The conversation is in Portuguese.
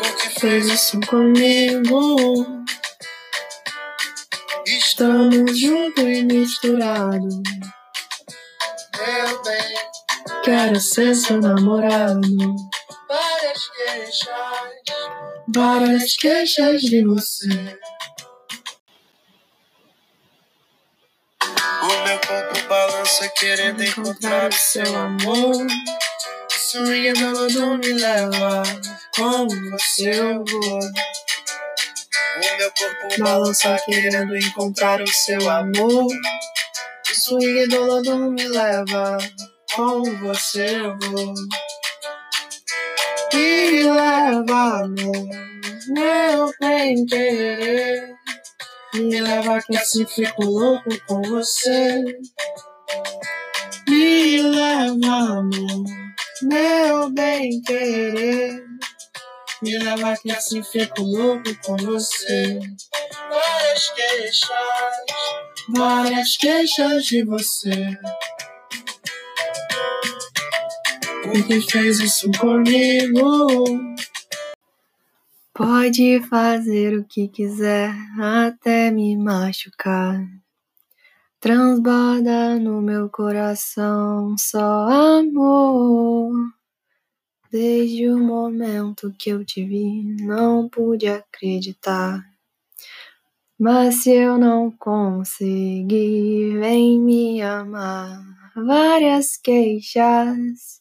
Que Fez isso comigo. Estamos juntos e misturados. meu bem. Quero ser seu namorado. Várias queixas, Várias queixas de você. o meu corpo balança querendo encontrar o seu amor. Swing melodão me leva. Com você eu vou. O meu corpo Balança querendo encontrar o seu amor. O swing melodão me leva. Com você eu vou. Me leva, amor. Meu bem querer. Me leva que assim fico louco com você. Me leva. Meu bem querer. Me leva que assim fico louco com você. várias queixas, Várias queixas de você. Por que fez isso comigo? Pode fazer o que quiser, até me machucar. Transborda no meu coração só amor. Desde o momento que eu te vi, não pude acreditar. Mas se eu não conseguir, vem me amar. Várias queixas,